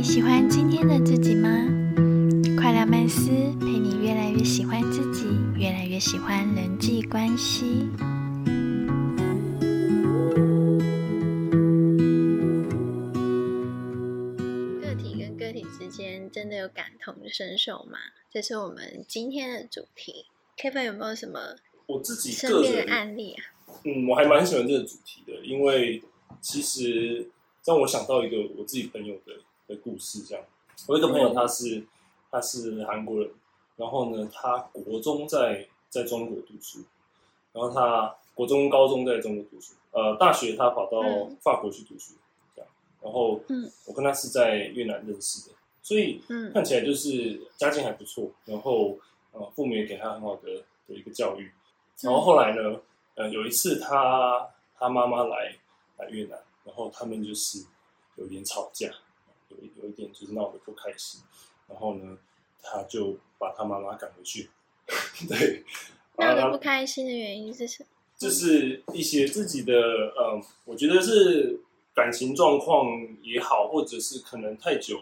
你喜欢今天的自己吗？快乐曼斯陪你越来越喜欢自己，越来越喜欢人际关系。个体跟个体之间真的有感同身受吗？这是我们今天的主题。Kevin 有没有什么我自己身边的案例啊？嗯，我还蛮喜欢这个主题的，因为其实让我想到一个我自己朋友的的故事。这样，我有一个朋友，他是他是韩国人，然后呢，他国中在在中国读书，然后他国中、高中在中国读书，呃，大学他跑到嗯。法国去读书，这样，然后嗯。我跟他是在越南认识的，所以嗯。看起来就是家境还不错，然后呃，父母也给他很好的的一个教育，然后后来呢，呃，有一次他他妈妈来来越南，然后他们就是有点吵架，有一有一点就是闹得不开心，然后呢，他就把他妈妈赶回去，对，闹得不开心的原因是什么？就是一些自己的，嗯，我觉得是感情状况也好，或者是可能太久，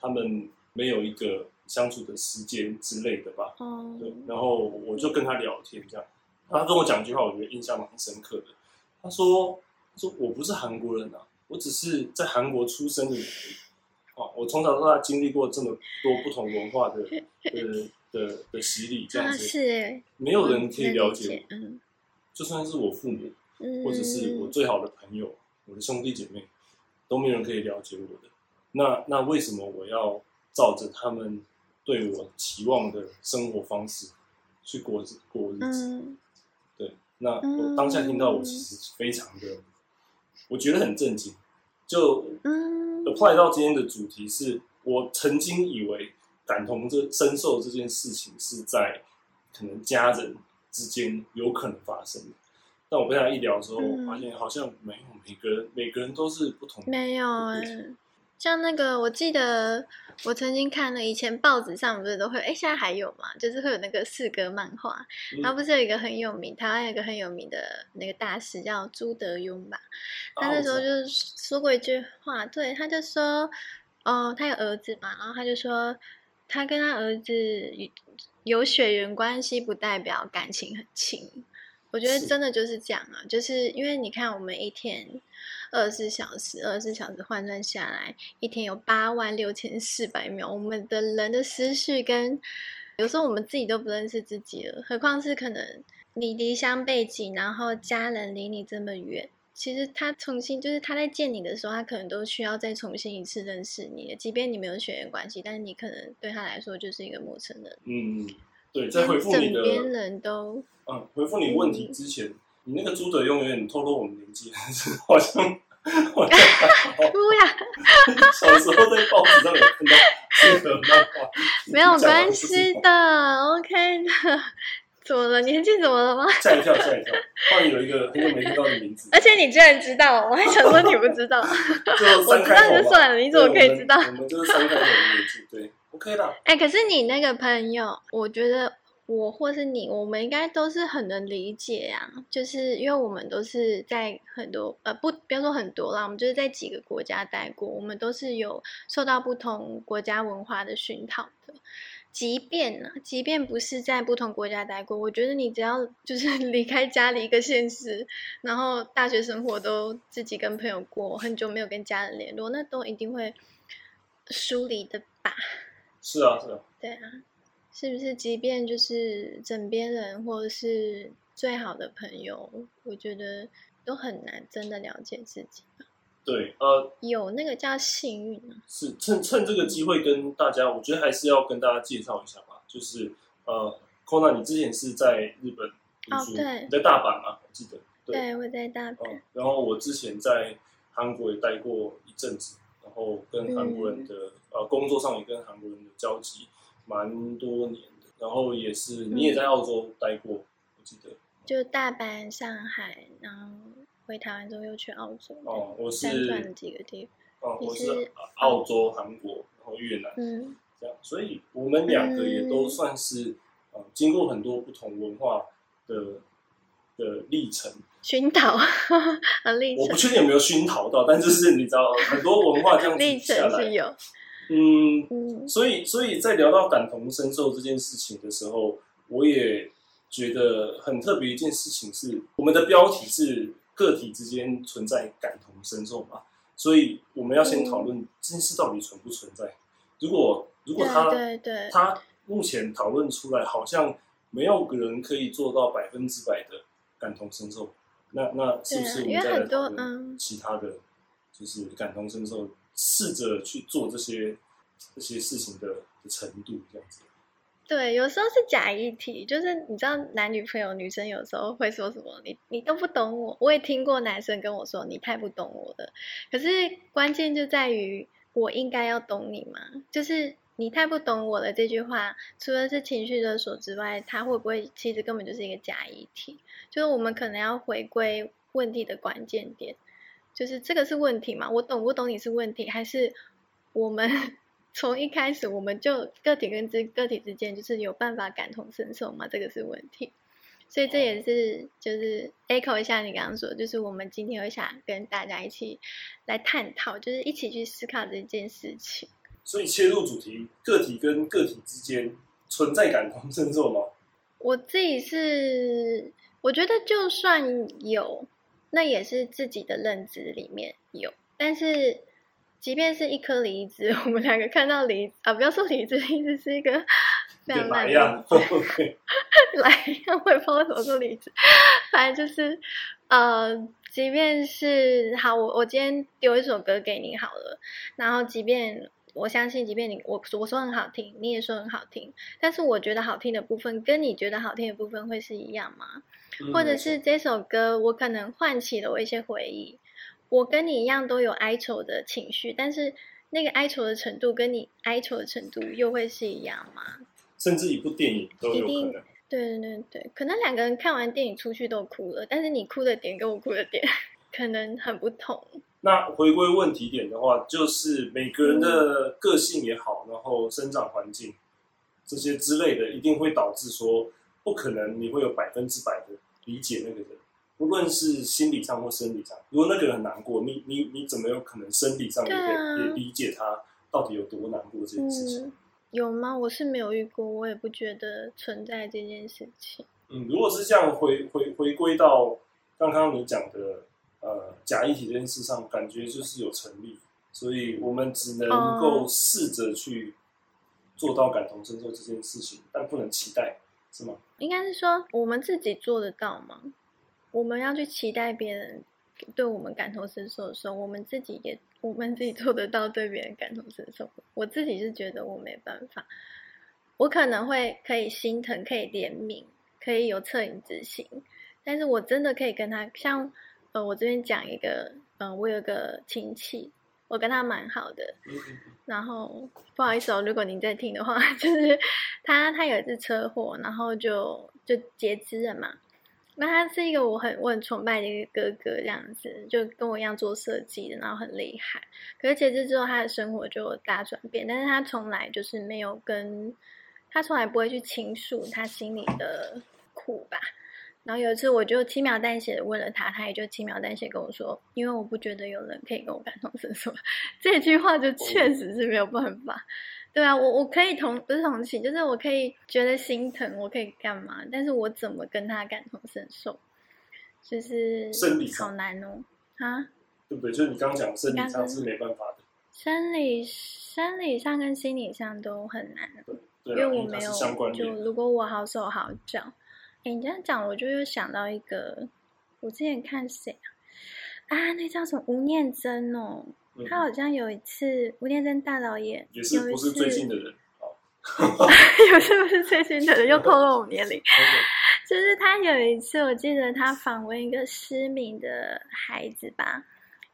他们没有一个相处的时间之类的吧。嗯，对，然后我就跟他聊天，这样，他跟我讲一句话，我觉得印象蛮深刻的。他说：“他说我不是韩国人啊，我只是在韩国出生的人。哦，我从小到大经历过这么多不同文化的的的的洗礼，这样啊子，是哎，没有人可以了解我。嗯就算是我父母，嗯，或者是我最好的朋友，我的兄弟姐妹，都没有人可以了解我的。那那为什么我要照着他们对我期望的生活方式去过过日子？嗯对，那我嗯当下听到，我其实非常的，我觉得很震惊。就嗯。apply 到今天的主题是，我曾经以为感同这深受这件事情是在可能家人之间有可能发生的，但我跟他一聊之后，嗯。发现好像没有，每个人每个人都是不同的。没有哎、对像那个，我记得我曾经看了，以前报纸上不是都会，哎，现在还有嘛？就是会有那个四格漫画，嗯然后不是有一个很有名，台湾有一个很有名的那个大师叫朱德庸吧？他那时候就是说过一句话，对，他就说，哦，他有儿子嘛，然后他就说，他跟他儿子有血缘关系，不代表感情很亲。我觉得真的就是这样啊，就是因为你看，我们一天二十四小时，二十四小时换算下来，一天有八万六千四百秒，我们的人的思绪跟有时候我们自己都不认识自己了，何况是可能你离乡背景，然后家人离你这么远。其实他重新就是他在见你的时候，他可能都需要再重新一次认识你，即便你没有血缘关系，但是你可能对他来说就是一个陌生人。嗯，对，在回复你的边的人都嗯回复你问题之前，你那个朱德永远透露我们年纪，好像好像还好不呀，小时候在报纸上有看到这个漫画，没有关系的，OK 的。怎么了？年纪怎么了吗？吓一跳，吓一跳！突然有一个很久没听到的名字，而且你居然知道，我还想说你不知道。就我知道就算了，你怎么可以知道？我们我们就是三开头的名字，对，OK 啦。哎、可是你那个朋友，我觉得我或是你，我们应该都是很能理解呀、就是因为我们都是在很多呃不不要说很多啦，我们就是在几个国家待过，我们都是有受到不同国家文化的熏陶的。即便呢，即便不是在不同国家待过，我觉得你只要就是 离开家里一个现实，然后大学生活都自己跟朋友过，很久没有跟家人联络，那都一定会疏离的吧。是啊，是啊，对啊，是不是？即便就是枕边人或者是最好的朋友，我觉得都很难真的了解自己。对，呃，有那个叫幸运啊，是趁趁这个机会跟大家，我觉得还是要跟大家介绍一下吧。就是呃 n a 你之前是在日本读书，哦对你在大阪嘛，我记得。对，对，我在大阪，嗯，然后我之前在韩国也待过一阵子，然后跟韩国人的、嗯呃工作上也跟韩国人有交集蛮多年的，然后也是你也在澳洲待过，我记得。就大阪、上海，然后回台湾之后又去澳洲，哦，我是转了几个地方。哦，我是澳洲、韩国，然后越南嗯，这样，所以我们两个也都算是呃经过很多不同文化的的历程。熏陶 和历程，我不确定有没有熏陶到，但就是你知道很多文化这样子历，程是有。嗯，嗯，所以所以在聊到感同身受这件事情的时候，我也觉得很特别一件事情是，我们的标题是个体之间存在感同身受嘛，所以我们要先讨论这件事到底存不存在。如果如果他对对对，他目前讨论出来，好像没有个人可以做到百分之百的感同身受。那那是不是我们再来很多讨论嗯其他的，就是感同身受，试着去做这些这些事情的的程度，这样子。对，有时候是假议题，就是你知道男女朋友女生有时候会说什么，你你都不懂我，我也听过男生跟我说你太不懂我了，可是关键就在于我应该要懂你吗？就是你太不懂我了这句话，除了是情绪勒索之外，它会不会其实根本就是一个假议题？就是我们可能要回归问题的关键点，就是这个是问题嘛？我懂不懂你是问题，还是我们 从一开始我们就个体跟之个体之间就是有办法感同身受吗？这个是问题。所以这也是就是 echo 一下你刚刚说，就是我们今天会想跟大家一起来探讨，就是一起去思考这件事情。所以切入主题，个体跟个体之间存在感同身受吗？我自己是，我觉得就算有，那也是自己的认知里面有。但是，即便是一颗梨子，我们两个看到梨啊，不要说梨子，梨子是一个 非常烂的，OK，来呀，我也不知道为什么说梨子，反正就是呃，即便是好，我我今天丢一首歌给你好了，然后即便。我相信，即便你我我说很好听，你也说很好听，但是我觉得好听的部分跟你觉得好听的部分会是一样吗？嗯或者是这首歌我可能唤起了我一些回忆，我跟你一样都有哀愁的情绪，但是那个哀愁的程度跟你哀愁的程度又会是一样吗？甚至一部电影都有可一定能。对对对对，可能两个人看完电影出去都哭了，但是你哭的点跟我哭的点 可能很不同。那回归问题点的话，就是每个人的个性也好，然后生长环境这些之类的，一定会导致说，不可能你会有百分之百的理解那个人，不论是心理上或生理上。如果那个人很难过，你你你怎么有可能生理上也也理解他到底有多难过这件事情？嗯，有吗？我是没有遇过，我也不觉得存在这件事情。嗯，如果是这样回回回归到刚刚你讲的呃假议题这件事上，感觉就是有成立，所以我们只能够试着去做到感同身受这件事情，但不能期待，是吗？应该是说我们自己做得到吗？我们要去期待别人对我们感同身受的时候，我们自己也我们自己做得到对别人感同身受。我自己是觉得我没办法，我可能会可以心疼，可以怜悯，可以有恻隐之心，但是我真的可以跟他像呃，我这边讲一个，嗯、我有个亲戚，我跟他蛮好的，然后不好意思哦，如果您在听的话，就是他他有一次车祸，然后就就截肢了嘛。那他是一个我很我很崇拜的一个哥哥，这样子就跟我一样做设计的，然后很厉害。可是截肢之后，他的生活就大转变，但是他从来就是没有跟他从来不会去倾诉他心里的苦吧。然后有一次，我就轻描淡写的问了他，他也就轻描淡写跟我说：“因为我不觉得有人可以跟我感同身受。”这句话就确实是没有办法。对啊，我我可以同不是同情，就是我可以觉得心疼，我可以干嘛？但是我怎么跟他感同身受？就是生理上好难哦啊！对不对？就是你刚刚讲生理上是没办法的，生理生理上跟心理上都很难，对啊，因为我没有就。如果我好手好脚，哎，你这样讲，我就又想到一个，我之前看谁啊？啊，那叫什么吴念真哦，嗯他好像有一次吴念真大导演也是 不是最近的人？哦有是不是最近的人又透露我年龄？就是他有一次，我记得他访问一个失明的孩子吧，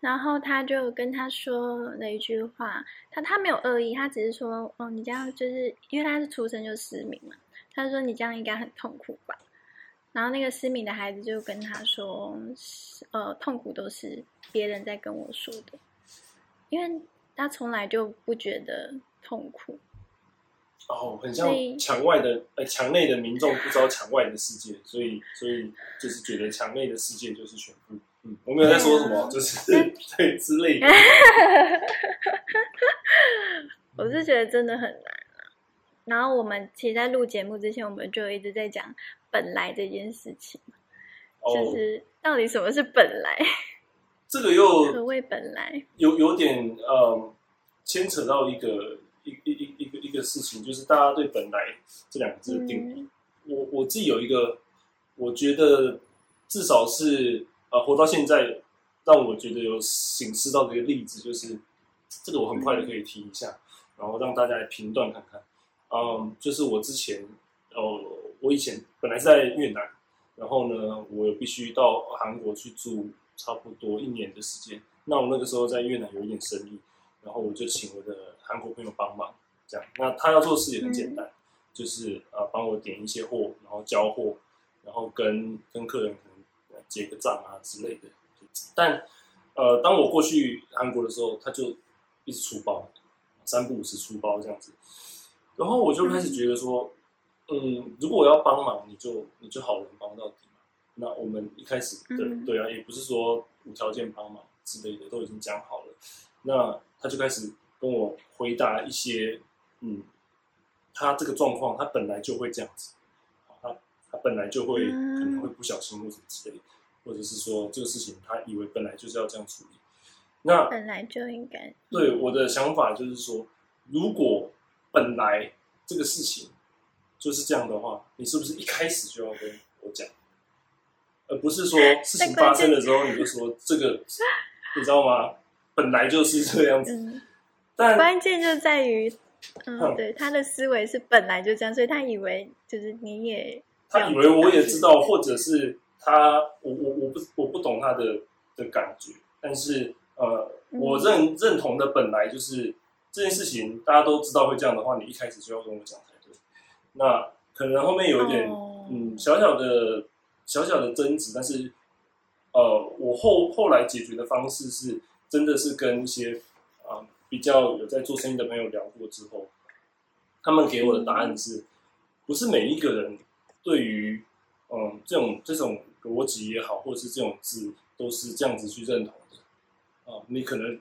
然后他就跟他说了一句话，他他没有恶意，他只是说，哦，你这样就是因为他是出生就失明嘛，他说你这样应该很痛苦吧。然后那个失明的孩子就跟他说，呃，痛苦都是别人在跟我说的，因为他从来就不觉得痛苦。哦，很像墙外的呃墙内的民众不知道墙外的世界，所以所以就是觉得墙内的世界就是全部。嗯，我没有在说什么，就是对 之类 我是觉得真的很难啊。然后我们其实，在录节目之前，我们就一直在讲本来这件事情，就是到底什么是本来？这个又 何谓本来？有有点呃，牵扯到一个一一一一个一个事情，就是大家对“本来”这两个字的定义。我我自己有一个，我觉得至少是呃，活到现在，让我觉得有醒思到的一个例子，就是这个我很快的可以提一下，然后让大家来评断看看。嗯，就是我之前哦，我以前本来在越南，然后呢，我必须到韩国去住。差不多一年的时间，那我那个时候在越南有一点生意，然后我就请我的韩国朋友帮忙，这样。那他要做的事也很简单，就是呃帮我点一些货，然后交货，然后跟跟客人可能结个账啊之类的。但呃，当我过去韩国的时候，他就一直出包，三不五时出包这样子，然后我就开始觉得说，嗯，如果我要帮忙，你就你就好人帮到底嘛。那我们一开始对对啊，也不是说无条件帮忙之类的，都已经讲好了。那他就开始跟我回答一些，嗯，他这个状况他本来就会这样子，他他本来就会可能会不小心或者之类，或者是说这个事情他以为本来就是要这样处理。那本来就应该对我的想法就是说，如果本来这个事情就是这样的话，你是不是一开始就要跟我讲？而不是说事情发生的时候你就说这个，你知道吗？本来就是这样子。但关键就在于，嗯，对，他的思维是本来就这样，所以他以为就是你也，他以为我也知道，或者是他，我我我不我不懂他的的感觉，但是呃，我认认同的本来就是这件事情，大家都知道会这样的话，你一开始就要跟我讲。那可能后面有一点，嗯，小小的。小小的争执，但是，呃，我后后来解决的方式是，真的是跟一些啊比较有在做生意的朋友聊过之后，他们给我的答案是，不是每一个人对于嗯这种这种逻辑也好，或者是这种字都是这样子去认同的啊。你可能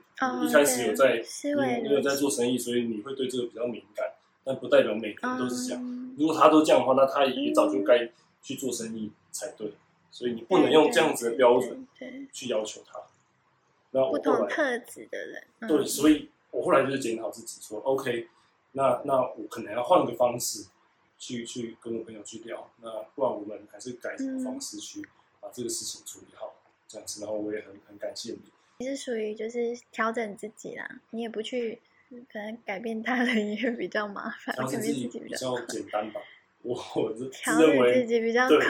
一开始有在你有在做生意，所以你会对这个比较敏感，但不代表每个人都是这样。如果他都这样的话，那他也早就该去做生意。才对，所以你不能用这样子的标准去要求他。那不同特质的人，对，所以我后来就是检讨自己，说 OK，那那我可能要换个方式去去跟我朋友去聊，那不然我们还是改什么方式去把这个事情处理好，这样子。然后我也很很感谢你。你是属于就是调整自己啦，你也不去可能改变他人也比较麻烦，调整自己比较简单吧。我是认为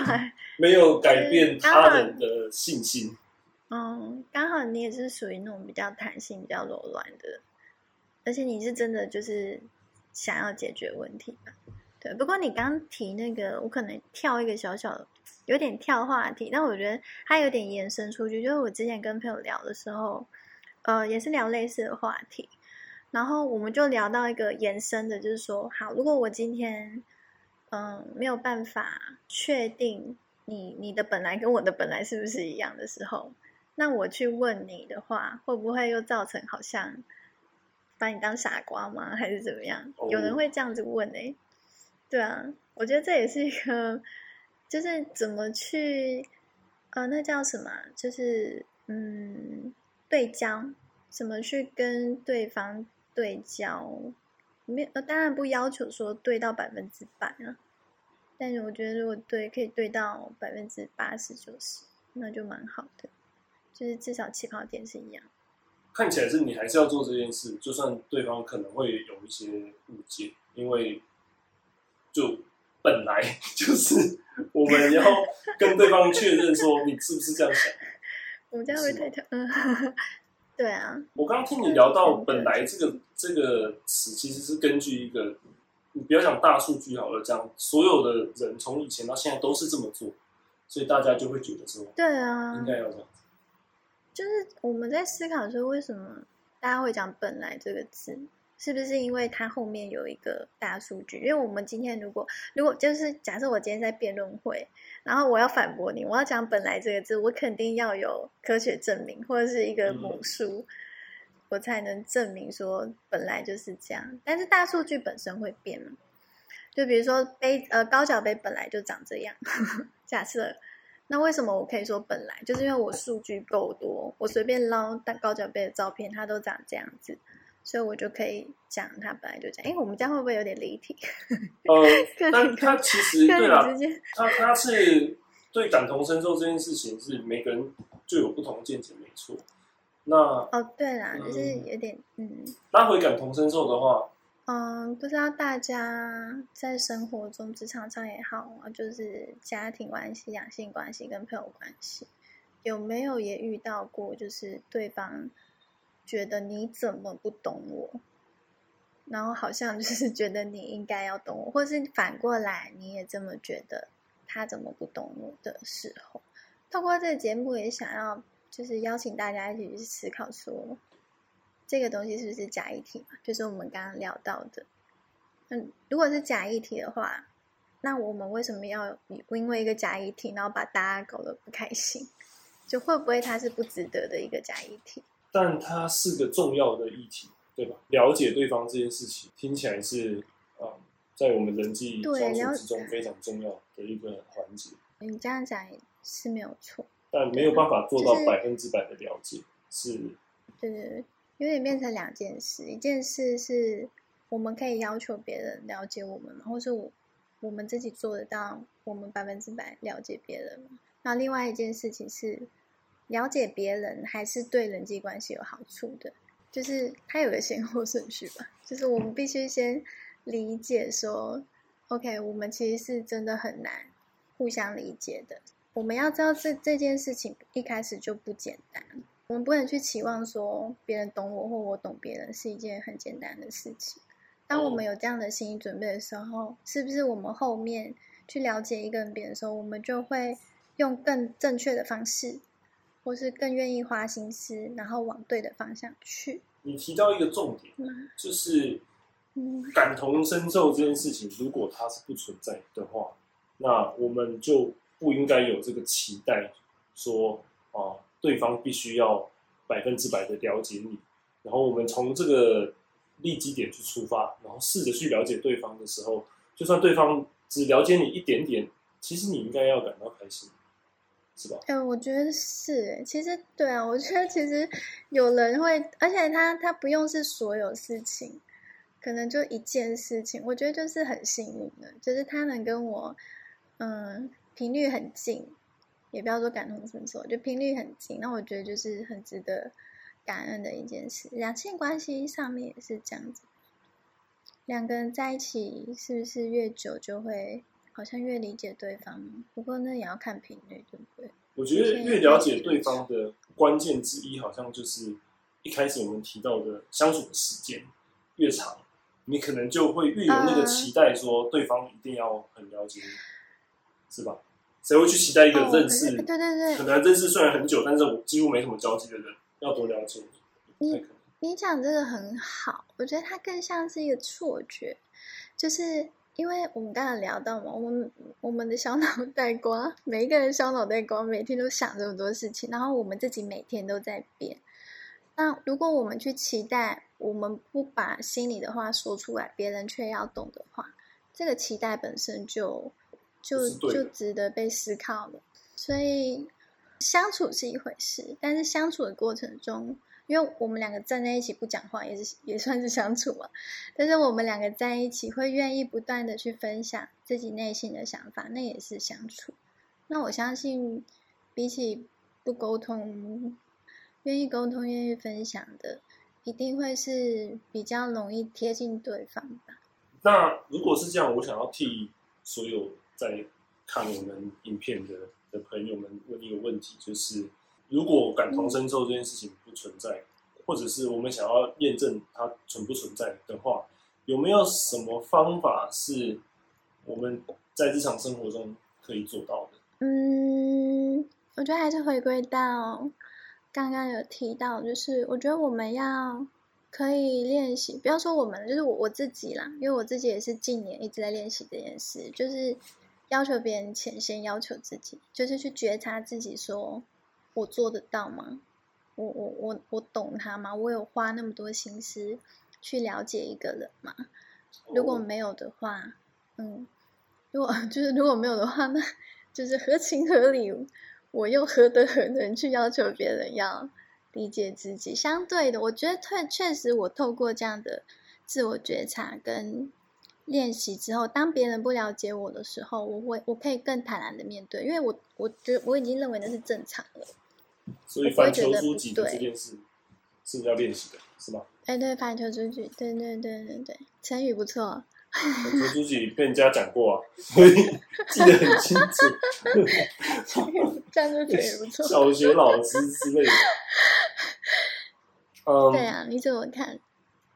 快，没有改变他人的信心。嗯，刚好你也是属于那种比较弹性、比较柔软的，而且你是真的就是想要解决问题的。对，不过你刚提那个，我可能跳一个小小的，有点跳话题，但我觉得它有点延伸出去。就是我之前跟朋友聊的时候，呃，也是聊类似的话题，然后我们就聊到一个延伸的，就是说，好，如果我今天。嗯，没有办法确定你你的本来跟我的本来是不是一样的时候，那我去问你的话，会不会又造成好像把你当傻瓜吗？还是怎么样？有人会这样子问哎，对啊，我觉得这也是一个，就是怎么去呃，那叫什么？就是嗯，对焦，怎么去跟对方对焦？没，当然不要求说对到百分之百啊。但是我觉得，如果对可以对到百分之八十九十，那就蛮好的，就是至少起跑点是一样。看起来是你还是要做这件事，就算对方可能会有一些误解，因为就本来 就是我们要跟对方确认说你是不是这样想。我们家会太跳，嗯，对啊。我刚刚听你聊到“本来”这个这个词，其实是根据一个。你不要讲大数据好了，讲所有的人从以前到现在都是这么做，所以大家就会觉得说，对啊，应该要这样。就是我们在思考说，为什么大家会讲“本来”这个字，是不是因为它后面有一个大数据？因为我们今天如果如果就是假设我今天在辩论会，然后我要反驳你，我要讲“本来”这个字，我肯定要有科学证明或者是一个母数。我才能证明说本来就是这样。但是大数据本身会变嘛？就比如说杯呃高脚杯本来就长这样，假设那为什么我可以说本来？就是因为我数据够多，我随便捞但高脚杯的照片，它都长这样子。所以我就可以讲，他本来就这样。哎，我们家会不会有点离题？呃，但他其实对啦，他他是对感同身受这件事情是每个人就有不同见解，没错。那哦，对啦，就是有点嗯。拉回感同身受的话，嗯，不知道大家在生活中、职场上也好啊，就是家庭关系、两性关系跟朋友关系，有没有也遇到过，就是对方。觉得你怎么不懂我？然后好像就是 觉得你应该要懂我，或是反过来你也这么觉得他怎么不懂我的时候，透过这个节目也想要就是邀请大家一起去思考，说这个东西是不是假议题嘛？就是我们刚刚聊到的，嗯，如果是假议题的话，那我们为什么要因为一个假议题，然后把大家搞得不开心？就会不会它是不值得的一个假议题？但它是个重要的议题，对吧？了解对方这件事情听起来是啊，在我们人际相处之中非常重要的一个环节。你这样讲是没有错，但没有办法做到百分之百的了解，是。对对对，有点变成两件事。一件事是我们可以要求别人了解我们吗？或是我我们自己做得到，我们百分之百了解别人吗？那另外一件事情是。了解别人还是对人际关系有好处的，就是它有个先后顺序吧。就是我们必须先理解说，OK，我们其实是真的很难互相理解的。我们要知道这这件事情一开始就不简单，我们不能去期望说别人懂我或我懂别人是一件很简单的事情。当我们有这样的心理准备的时候，是不是我们后面去了解一个人别人的时候，我们就会用更正确的方式？或是更愿意花心思，然后往对的方向去。你提到一个重点，就是感同身受这件事情，如果它是不存在的话，那我们就不应该有这个期待，说啊，对方必须要百分之百的了解你。然后我们从这个利基点去出发，然后试着去了解对方的时候，就算对方只了解你一点点，其实你应该要感到开心。是吧？哎，我觉得是。其实，对啊，我觉得其实有人会，而且他他不用是所有事情，可能就一件事情，我觉得就是很幸运的，就是他能跟我，嗯，频率很近，也不要说感同身受，就频率很近。那我觉得就是很值得感恩的一件事。两性关系上面也是这样子，两个人在一起是不是越久就会？好像越理解对方，不过那也要看频率，对不对？我觉得越了解对方的关键之一，好像就是一开始我们提到的相处的时间越长，你可能就会越有那个期待，说对方一定要很了解你，是吧？谁会去期待一个认识？对对对，可能认识虽然很久，但是我几乎没什么交集的人，要多了解你？你你讲这个很好，我觉得它更像是一个错觉，就是。因为我们刚才聊到嘛，我们我们的小脑袋瓜，每一个人小脑袋瓜每天都想这么多事情，然后我们自己每天都在变。那如果我们去期待，我们不把心里的话说出来，别人却要懂的话，这个期待本身就就就值得被思考了。所以相处是一回事，但是相处的过程中。因为我们两个站在一起不讲话，也是也算是相处嘛。但是我们两个在一起，会愿意不断的去分享自己内心的想法，那也是相处。那我相信，比起不沟通，愿意沟通、愿意分享的，一定会是比较容易贴近对方吧。那如果是这样，我想要替所有在看我们影片的的朋友们问一个问题，就是。如果感同身受这件事情不存在，或者是我们想要验证它存不存在的话，有没有什么方法是我们在日常生活中可以做到的？嗯，我觉得还是回归到刚刚有提到，就是我觉得我们要可以练习，不要说我们，就是我我自己啦，因为我自己也是近年一直在练习这件事，就是要求别人前，先要求自己，就是去觉察自己说。我做得到吗？我我我我懂他吗？我有花那么多心思去了解一个人吗？如果没有的话，嗯，如果 就是如果没有的话，那就是合情合理。我又何德何能去要求别人要理解自己？相对的，我觉得确确实，我透过这样的自我觉察跟练习之后，当别人不了解我的时候，我会我可以更坦然的面对，因为我我觉得我已经认为那是正常了。所以反求诸己的这件事是要练习的，是吗？哎，对，反求诸己，对对对对对，成语不错。反求诸己被人家讲过啊，所以 记得很清楚。这样就成语不错。小学老师之类的。嗯，对啊，你怎么看？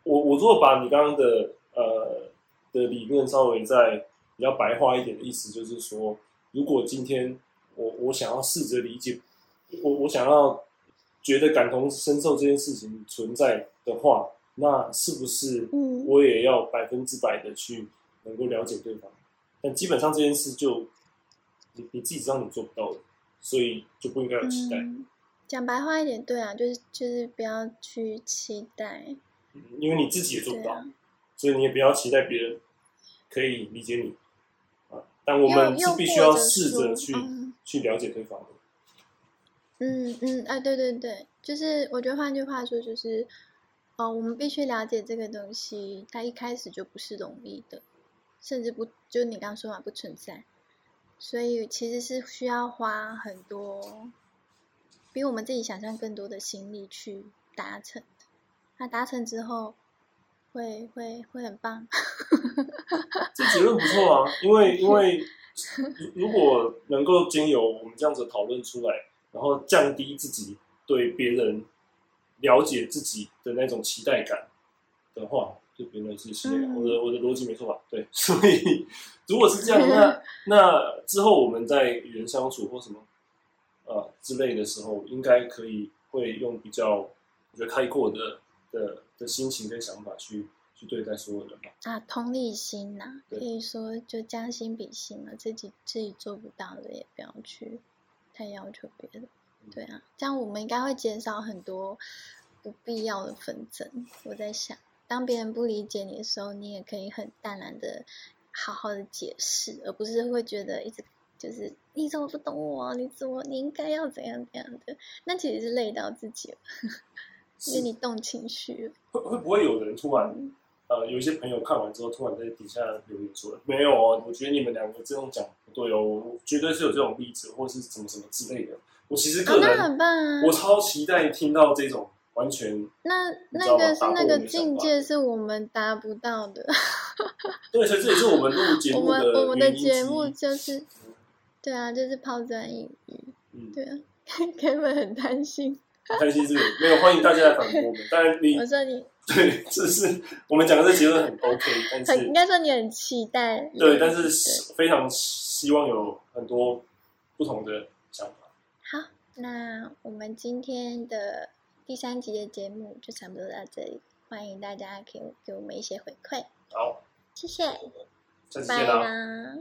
我我如果把你刚刚的呃的理念稍微再比较白话一点的意思，就是说，如果今天我我想要试着理解，我我想要觉得感同身受这件事情存在的话。那是不是我也要百分之百的去能够了解对方？但基本上这件事就你你自己知道你做不到的，所以就不应该有期待。讲白话一点，对啊，就是就是不要去期待，因为你自己也做不到，所以你也不要期待别人可以理解你啊。但我们是必须要试着去去了解对方的。嗯嗯，哎，对对对，就是我觉得换句话说就是。哦，我们必须了解这个东西，它一开始就不是容易的，甚至不就你刚刚说嘛，不存在，所以其实是需要花很多，比我们自己想象更多的心力去达成的。那达成之后，会会会很棒。这结论不错啊，因为因为如果能够经由我们这样子讨论出来，然后降低自己对别人。了解自己的那种期待感的话，就别人是期待感。我的我的逻辑没错吧？对，所以如果是这样，那那之后我们在与人相处或什么呃之类的时候，应该可以会用比较我觉得开阔的的的心情跟想法去去对待所有人吧。啊，同理心呐，可以说就将心比心了。自己自己做不到的，也不要去太要求别人。对啊，这样我们应该会减少很多不必要的纷争。我在想，当别人不理解你的时候，你也可以很淡然的好好的解释，而不是会觉得一直就是你怎么不懂我？你怎么你应该要怎样怎样的？那其实是累到自己了，因为你动情绪了。会会不会有人突然呃，有一些朋友看完之后，突然在底下留言说：“没有哦，我觉得你们两个这种讲不对哦，我绝对是有这种例子，或是什么什么之类的。”我其实个人，我超期待听到这种完全那那个是那个境界是我们达不到的。对，所以这也是我们录节目的我们的节目就是，对啊，就是抛砖引玉。嗯，对啊，根本很担心。担心是没有，欢迎大家来反驳我们。当然你我说你对，这是我们讲的这结论很 OK，但是应该说你很期待。对，但是非常希望有很多不同的想法。好那我们今天的第三集的节目就差不多到这里，欢迎大家给给我们一些回馈。好，谢谢，拜啦。